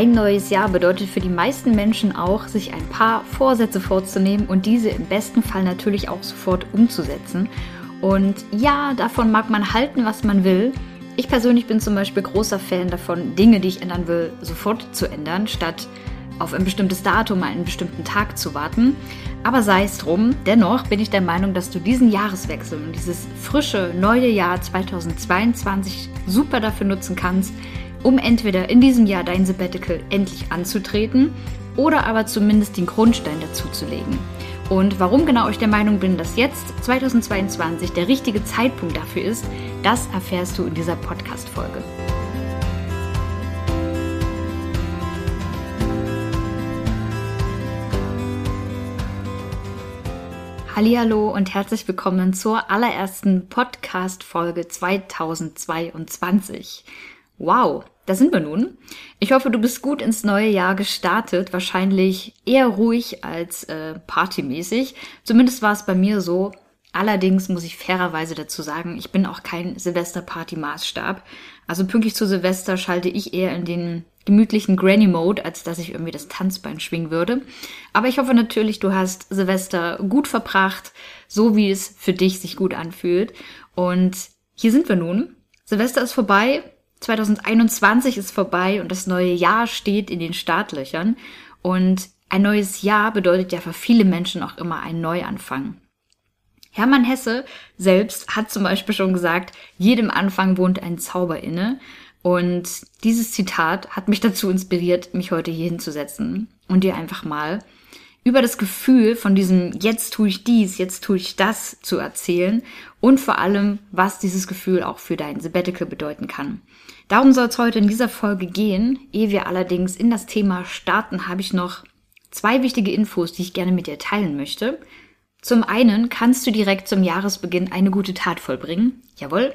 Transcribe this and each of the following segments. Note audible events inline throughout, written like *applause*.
Ein neues Jahr bedeutet für die meisten Menschen auch, sich ein paar Vorsätze vorzunehmen und diese im besten Fall natürlich auch sofort umzusetzen. Und ja, davon mag man halten, was man will. Ich persönlich bin zum Beispiel großer Fan davon, Dinge, die ich ändern will, sofort zu ändern, statt auf ein bestimmtes Datum, einen bestimmten Tag zu warten. Aber sei es drum, dennoch bin ich der Meinung, dass du diesen Jahreswechsel und dieses frische neue Jahr 2022 super dafür nutzen kannst, um entweder in diesem Jahr dein Sabbatical endlich anzutreten oder aber zumindest den Grundstein dazu zu legen. Und warum genau ich der Meinung bin, dass jetzt 2022 der richtige Zeitpunkt dafür ist, das erfährst du in dieser Podcast-Folge. Hallo und herzlich willkommen zur allerersten Podcast-Folge 2022. Wow, da sind wir nun. Ich hoffe, du bist gut ins neue Jahr gestartet. Wahrscheinlich eher ruhig als äh, partymäßig. Zumindest war es bei mir so. Allerdings muss ich fairerweise dazu sagen, ich bin auch kein Silvester-Party-Maßstab. Also pünktlich zu Silvester schalte ich eher in den gemütlichen Granny-Mode, als dass ich irgendwie das Tanzbein schwingen würde. Aber ich hoffe natürlich, du hast Silvester gut verbracht, so wie es für dich sich gut anfühlt. Und hier sind wir nun. Silvester ist vorbei. 2021 ist vorbei und das neue Jahr steht in den Startlöchern. Und ein neues Jahr bedeutet ja für viele Menschen auch immer ein Neuanfang. Hermann Hesse selbst hat zum Beispiel schon gesagt, jedem Anfang wohnt ein Zauber inne. Und dieses Zitat hat mich dazu inspiriert, mich heute hier hinzusetzen und dir einfach mal über das Gefühl von diesem jetzt tue ich dies, jetzt tue ich das zu erzählen und vor allem, was dieses Gefühl auch für dein Sabbatical bedeuten kann. Darum soll es heute in dieser Folge gehen. Ehe wir allerdings in das Thema starten, habe ich noch zwei wichtige Infos, die ich gerne mit dir teilen möchte. Zum einen kannst du direkt zum Jahresbeginn eine gute Tat vollbringen. Jawohl.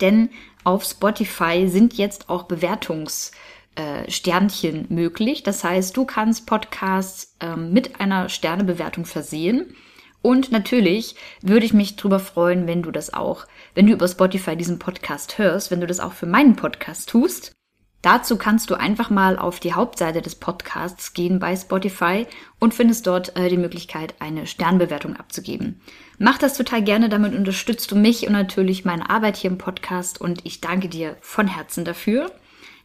Denn auf Spotify sind jetzt auch Bewertungs- äh, Sternchen möglich. Das heißt, du kannst Podcasts ähm, mit einer Sternebewertung versehen. Und natürlich würde ich mich darüber freuen, wenn du das auch, wenn du über Spotify diesen Podcast hörst, wenn du das auch für meinen Podcast tust. Dazu kannst du einfach mal auf die Hauptseite des Podcasts gehen bei Spotify und findest dort äh, die Möglichkeit, eine Sternbewertung abzugeben. Mach das total gerne, damit unterstützt du mich und natürlich meine Arbeit hier im Podcast und ich danke dir von Herzen dafür.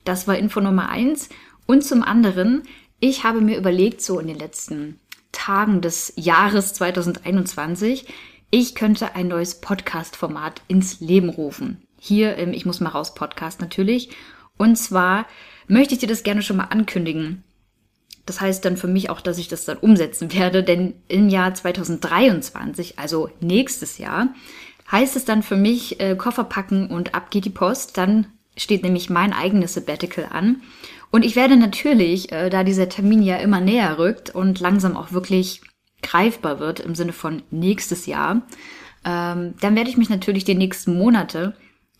Das war Info Nummer eins. Und zum anderen, ich habe mir überlegt, so in den letzten Tagen des Jahres 2021, ich könnte ein neues Podcast-Format ins Leben rufen. Hier im Ich muss mal raus Podcast natürlich. Und zwar möchte ich dir das gerne schon mal ankündigen. Das heißt dann für mich auch, dass ich das dann umsetzen werde, denn im Jahr 2023, also nächstes Jahr, heißt es dann für mich äh, Koffer packen und ab geht die Post. Dann steht nämlich mein eigenes Sabbatical an. Und ich werde natürlich, äh, da dieser Termin ja immer näher rückt und langsam auch wirklich greifbar wird im Sinne von nächstes Jahr, ähm, dann werde ich mich natürlich die nächsten Monate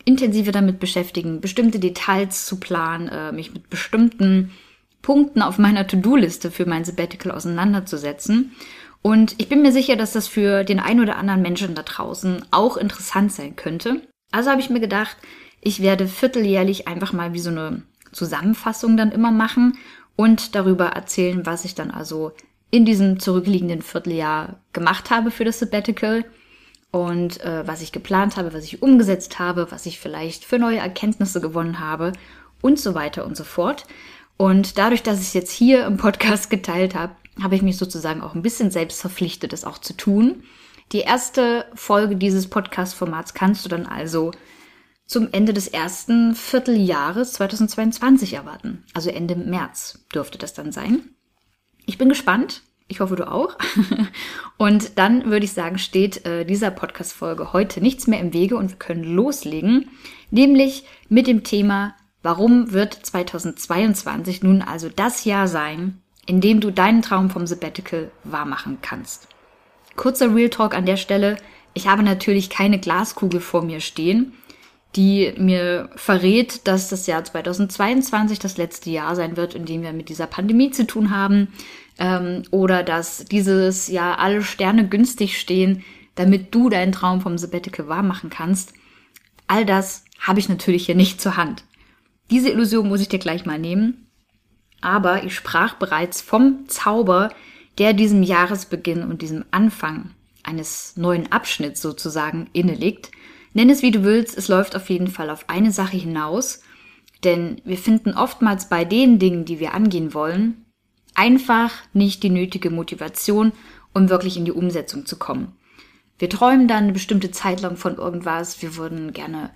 intensiver damit beschäftigen, bestimmte Details zu planen, äh, mich mit bestimmten Punkten auf meiner To-Do-Liste für mein Sabbatical auseinanderzusetzen. Und ich bin mir sicher, dass das für den ein oder anderen Menschen da draußen auch interessant sein könnte. Also habe ich mir gedacht, ich werde vierteljährlich einfach mal wie so eine Zusammenfassung dann immer machen und darüber erzählen, was ich dann also in diesem zurückliegenden Vierteljahr gemacht habe für das Sabbatical und äh, was ich geplant habe, was ich umgesetzt habe, was ich vielleicht für neue Erkenntnisse gewonnen habe und so weiter und so fort. Und dadurch, dass ich es jetzt hier im Podcast geteilt habe, habe ich mich sozusagen auch ein bisschen selbst verpflichtet, es auch zu tun. Die erste Folge dieses Podcast-Formats kannst du dann also zum Ende des ersten Vierteljahres 2022 erwarten. Also Ende März dürfte das dann sein. Ich bin gespannt. Ich hoffe, du auch. *laughs* Und dann würde ich sagen, steht äh, dieser Podcast-Folge heute nichts mehr im Wege und wir können loslegen. Nämlich mit dem Thema, warum wird 2022 nun also das Jahr sein, in dem du deinen Traum vom Sabbatical wahrmachen kannst. Kurzer Real Talk an der Stelle. Ich habe natürlich keine Glaskugel vor mir stehen die mir verrät, dass das Jahr 2022 das letzte Jahr sein wird, in dem wir mit dieser Pandemie zu tun haben, ähm, oder dass dieses Jahr alle Sterne günstig stehen, damit du deinen Traum vom Sabbatical wahr machen kannst. All das habe ich natürlich hier nicht zur Hand. Diese Illusion muss ich dir gleich mal nehmen. Aber ich sprach bereits vom Zauber, der diesem Jahresbeginn und diesem Anfang eines neuen Abschnitts sozusagen inneliegt. Nenn es wie du willst, es läuft auf jeden Fall auf eine Sache hinaus, denn wir finden oftmals bei den Dingen, die wir angehen wollen, einfach nicht die nötige Motivation, um wirklich in die Umsetzung zu kommen. Wir träumen dann eine bestimmte Zeit lang von irgendwas, wir würden gerne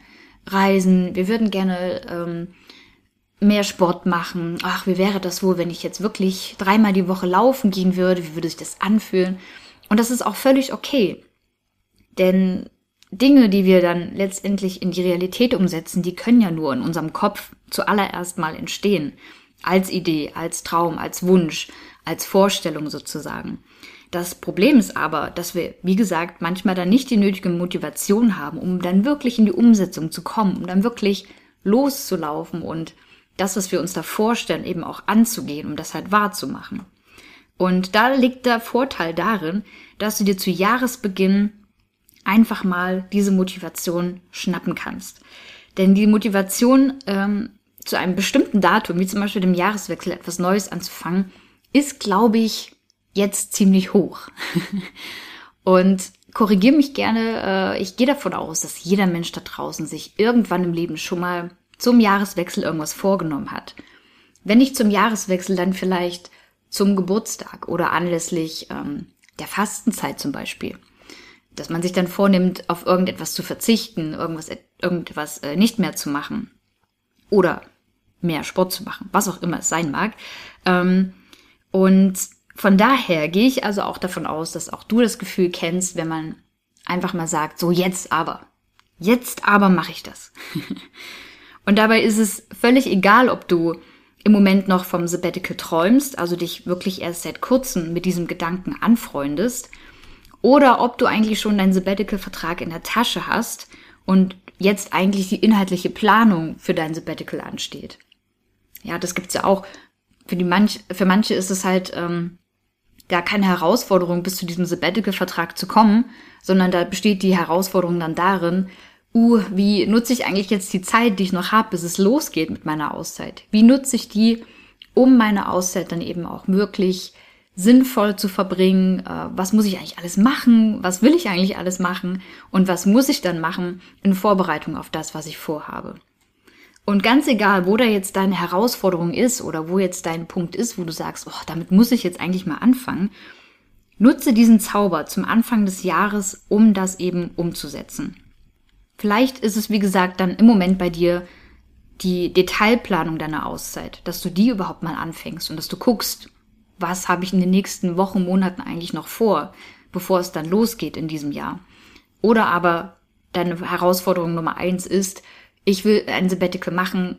reisen, wir würden gerne ähm, mehr Sport machen. Ach, wie wäre das wohl, wenn ich jetzt wirklich dreimal die Woche laufen gehen würde? Wie würde sich das anfühlen? Und das ist auch völlig okay. Denn Dinge, die wir dann letztendlich in die Realität umsetzen, die können ja nur in unserem Kopf zuallererst mal entstehen. Als Idee, als Traum, als Wunsch, als Vorstellung sozusagen. Das Problem ist aber, dass wir, wie gesagt, manchmal dann nicht die nötige Motivation haben, um dann wirklich in die Umsetzung zu kommen, um dann wirklich loszulaufen und das, was wir uns da vorstellen, eben auch anzugehen, um das halt wahrzumachen. Und da liegt der Vorteil darin, dass du dir zu Jahresbeginn einfach mal diese Motivation schnappen kannst. Denn die Motivation ähm, zu einem bestimmten Datum, wie zum Beispiel dem Jahreswechsel, etwas Neues anzufangen, ist, glaube ich, jetzt ziemlich hoch. *laughs* Und korrigiere mich gerne, äh, ich gehe davon aus, dass jeder Mensch da draußen sich irgendwann im Leben schon mal zum Jahreswechsel irgendwas vorgenommen hat. Wenn nicht zum Jahreswechsel, dann vielleicht zum Geburtstag oder anlässlich ähm, der Fastenzeit zum Beispiel. Dass man sich dann vornimmt, auf irgendetwas zu verzichten, irgendwas, irgendwas äh, nicht mehr zu machen. Oder mehr Sport zu machen, was auch immer es sein mag. Ähm, und von daher gehe ich also auch davon aus, dass auch du das Gefühl kennst, wenn man einfach mal sagt, so jetzt aber. Jetzt aber mache ich das. *laughs* und dabei ist es völlig egal, ob du im Moment noch vom Sabbatical träumst, also dich wirklich erst seit kurzem mit diesem Gedanken anfreundest, oder ob du eigentlich schon deinen Sabbatical-Vertrag in der Tasche hast und jetzt eigentlich die inhaltliche Planung für dein Sabbatical ansteht. Ja, das gibt's ja auch. Für, die manch, für manche ist es halt ähm, gar keine Herausforderung, bis zu diesem Sabbatical-Vertrag zu kommen, sondern da besteht die Herausforderung dann darin, uh, wie nutze ich eigentlich jetzt die Zeit, die ich noch habe, bis es losgeht mit meiner Auszeit? Wie nutze ich die, um meine Auszeit dann eben auch wirklich sinnvoll zu verbringen? Äh, was muss ich eigentlich alles machen? Was will ich eigentlich alles machen? Und was muss ich dann machen in Vorbereitung auf das, was ich vorhabe? Und ganz egal, wo da jetzt deine Herausforderung ist oder wo jetzt dein Punkt ist, wo du sagst, oh, damit muss ich jetzt eigentlich mal anfangen, nutze diesen Zauber zum Anfang des Jahres, um das eben umzusetzen. Vielleicht ist es, wie gesagt, dann im Moment bei dir die Detailplanung deiner Auszeit, dass du die überhaupt mal anfängst und dass du guckst, was habe ich in den nächsten Wochen, Monaten eigentlich noch vor, bevor es dann losgeht in diesem Jahr. Oder aber deine Herausforderung Nummer eins ist, ich will ein Sabbatical machen,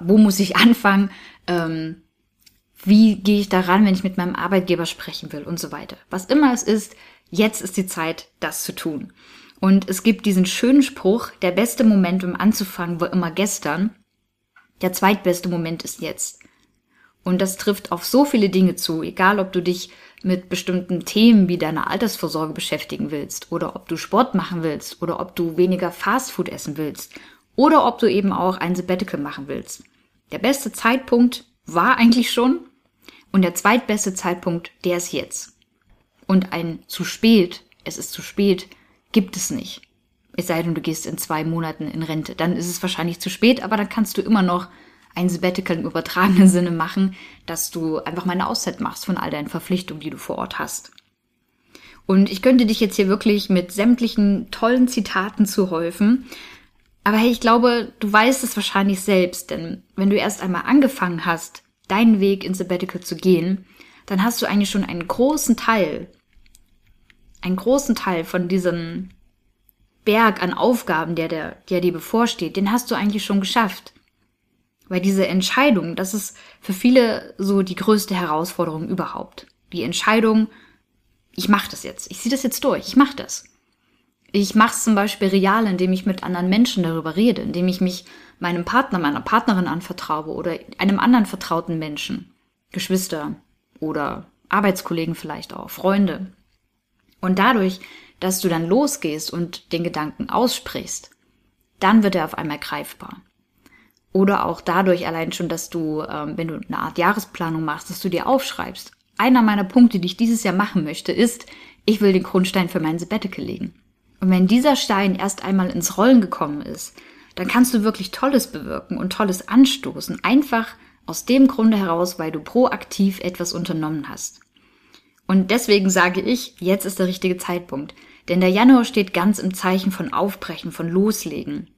wo muss ich *laughs* anfangen, ähm, wie gehe ich daran, wenn ich mit meinem Arbeitgeber sprechen will und so weiter. Was immer es ist, jetzt ist die Zeit, das zu tun. Und es gibt diesen schönen Spruch, der beste Moment, um anzufangen, war immer gestern. Der zweitbeste Moment ist jetzt. Und das trifft auf so viele Dinge zu, egal ob du dich mit bestimmten Themen wie deiner Altersvorsorge beschäftigen willst oder ob du Sport machen willst oder ob du weniger Fastfood essen willst oder ob du eben auch ein Sabbatical machen willst. Der beste Zeitpunkt war eigentlich schon und der zweitbeste Zeitpunkt, der ist jetzt. Und ein zu spät, es ist zu spät, gibt es nicht. Es sei denn, du gehst in zwei Monaten in Rente. Dann ist es wahrscheinlich zu spät, aber dann kannst du immer noch ein Sabbatical im übertragenen Sinne machen, dass du einfach mal eine Auszeit machst von all deinen Verpflichtungen, die du vor Ort hast. Und ich könnte dich jetzt hier wirklich mit sämtlichen tollen Zitaten zuhäufen, aber hey, ich glaube, du weißt es wahrscheinlich selbst, denn wenn du erst einmal angefangen hast, deinen Weg ins Sabbatical zu gehen, dann hast du eigentlich schon einen großen Teil, einen großen Teil von diesem Berg an Aufgaben, der, der, der dir bevorsteht, den hast du eigentlich schon geschafft. Weil diese Entscheidung, das ist für viele so die größte Herausforderung überhaupt. Die Entscheidung, ich mache das jetzt, ich ziehe das jetzt durch, ich mache das. Ich mache es zum Beispiel real, indem ich mit anderen Menschen darüber rede, indem ich mich meinem Partner, meiner Partnerin anvertraue oder einem anderen vertrauten Menschen, Geschwister oder Arbeitskollegen vielleicht auch, Freunde. Und dadurch, dass du dann losgehst und den Gedanken aussprichst, dann wird er auf einmal greifbar. Oder auch dadurch allein schon, dass du, ähm, wenn du eine Art Jahresplanung machst, dass du dir aufschreibst. Einer meiner Punkte, die ich dieses Jahr machen möchte, ist, ich will den Grundstein für mein Sabbatical legen. Und wenn dieser Stein erst einmal ins Rollen gekommen ist, dann kannst du wirklich Tolles bewirken und Tolles anstoßen. Einfach aus dem Grunde heraus, weil du proaktiv etwas unternommen hast. Und deswegen sage ich, jetzt ist der richtige Zeitpunkt. Denn der Januar steht ganz im Zeichen von Aufbrechen, von Loslegen.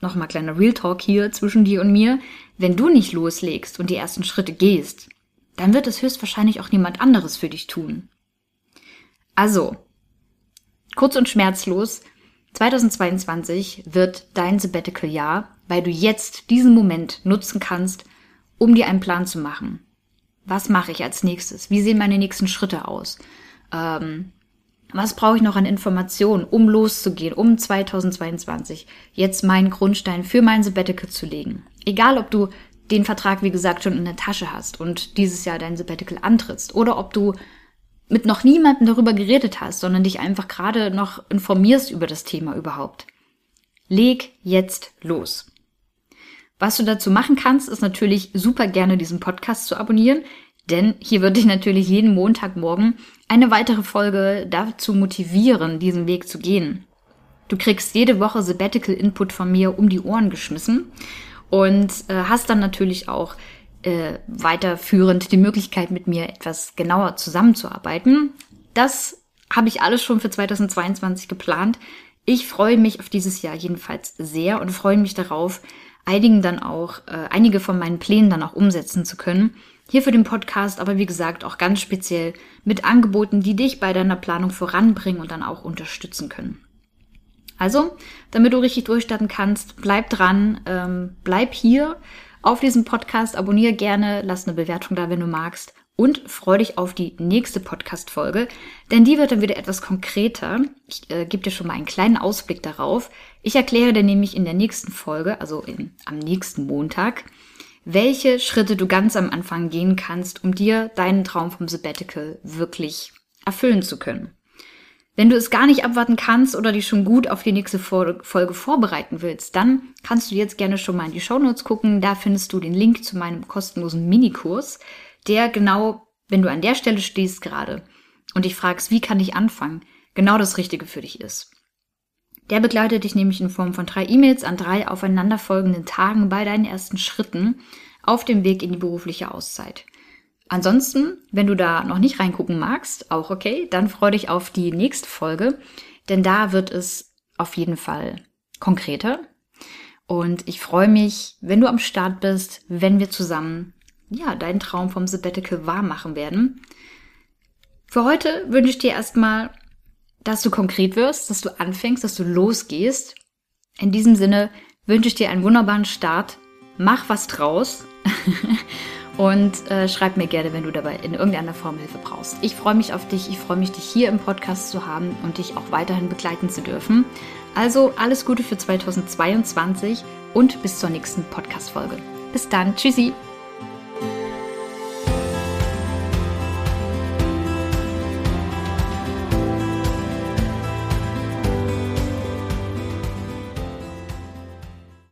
Nochmal kleiner Real Talk hier zwischen dir und mir. Wenn du nicht loslegst und die ersten Schritte gehst, dann wird es höchstwahrscheinlich auch niemand anderes für dich tun. Also, kurz und schmerzlos, 2022 wird dein Sabbatical-Jahr, weil du jetzt diesen Moment nutzen kannst, um dir einen Plan zu machen. Was mache ich als nächstes? Wie sehen meine nächsten Schritte aus? Ähm, was brauche ich noch an Informationen, um loszugehen, um 2022 jetzt meinen Grundstein für mein Sabbatical zu legen? Egal, ob du den Vertrag, wie gesagt, schon in der Tasche hast und dieses Jahr dein Sabbatical antrittst oder ob du mit noch niemandem darüber geredet hast, sondern dich einfach gerade noch informierst über das Thema überhaupt. Leg jetzt los. Was du dazu machen kannst, ist natürlich super gerne diesen Podcast zu abonnieren, denn hier würde ich natürlich jeden Montagmorgen eine weitere Folge dazu motivieren, diesen Weg zu gehen. Du kriegst jede Woche Sabbatical Input von mir um die Ohren geschmissen und äh, hast dann natürlich auch äh, weiterführend die Möglichkeit, mit mir etwas genauer zusammenzuarbeiten. Das habe ich alles schon für 2022 geplant. Ich freue mich auf dieses Jahr jedenfalls sehr und freue mich darauf, einigen dann auch, äh, einige von meinen Plänen dann auch umsetzen zu können. Hier für den Podcast, aber wie gesagt auch ganz speziell mit Angeboten, die dich bei deiner Planung voranbringen und dann auch unterstützen können. Also, damit du richtig durchstarten kannst, bleib dran, ähm, bleib hier auf diesem Podcast, abonniere gerne, lass eine Bewertung da, wenn du magst und freu dich auf die nächste Podcast-Folge, denn die wird dann wieder etwas konkreter. Ich äh, gebe dir schon mal einen kleinen Ausblick darauf. Ich erkläre dir nämlich in der nächsten Folge, also in, am nächsten Montag, welche Schritte du ganz am Anfang gehen kannst, um dir deinen Traum vom Sabbatical wirklich erfüllen zu können. Wenn du es gar nicht abwarten kannst oder dich schon gut auf die nächste Folge vorbereiten willst, dann kannst du jetzt gerne schon mal in die Show Notes gucken. Da findest du den Link zu meinem kostenlosen Minikurs, der genau, wenn du an der Stelle stehst gerade und dich fragst, wie kann ich anfangen, genau das Richtige für dich ist. Der begleitet dich nämlich in Form von drei E-Mails an drei aufeinanderfolgenden Tagen bei deinen ersten Schritten auf dem Weg in die berufliche Auszeit. Ansonsten, wenn du da noch nicht reingucken magst, auch okay, dann freu dich auf die nächste Folge, denn da wird es auf jeden Fall konkreter. Und ich freue mich, wenn du am Start bist, wenn wir zusammen, ja, deinen Traum vom Sabbatical wahr machen werden. Für heute wünsche ich dir erstmal, dass du konkret wirst, dass du anfängst, dass du losgehst. In diesem Sinne wünsche ich dir einen wunderbaren Start. Mach was draus. *laughs* Und äh, schreib mir gerne, wenn du dabei in irgendeiner Form Hilfe brauchst. Ich freue mich auf dich. Ich freue mich, dich hier im Podcast zu haben und dich auch weiterhin begleiten zu dürfen. Also alles Gute für 2022 und bis zur nächsten Podcast-Folge. Bis dann. Tschüssi.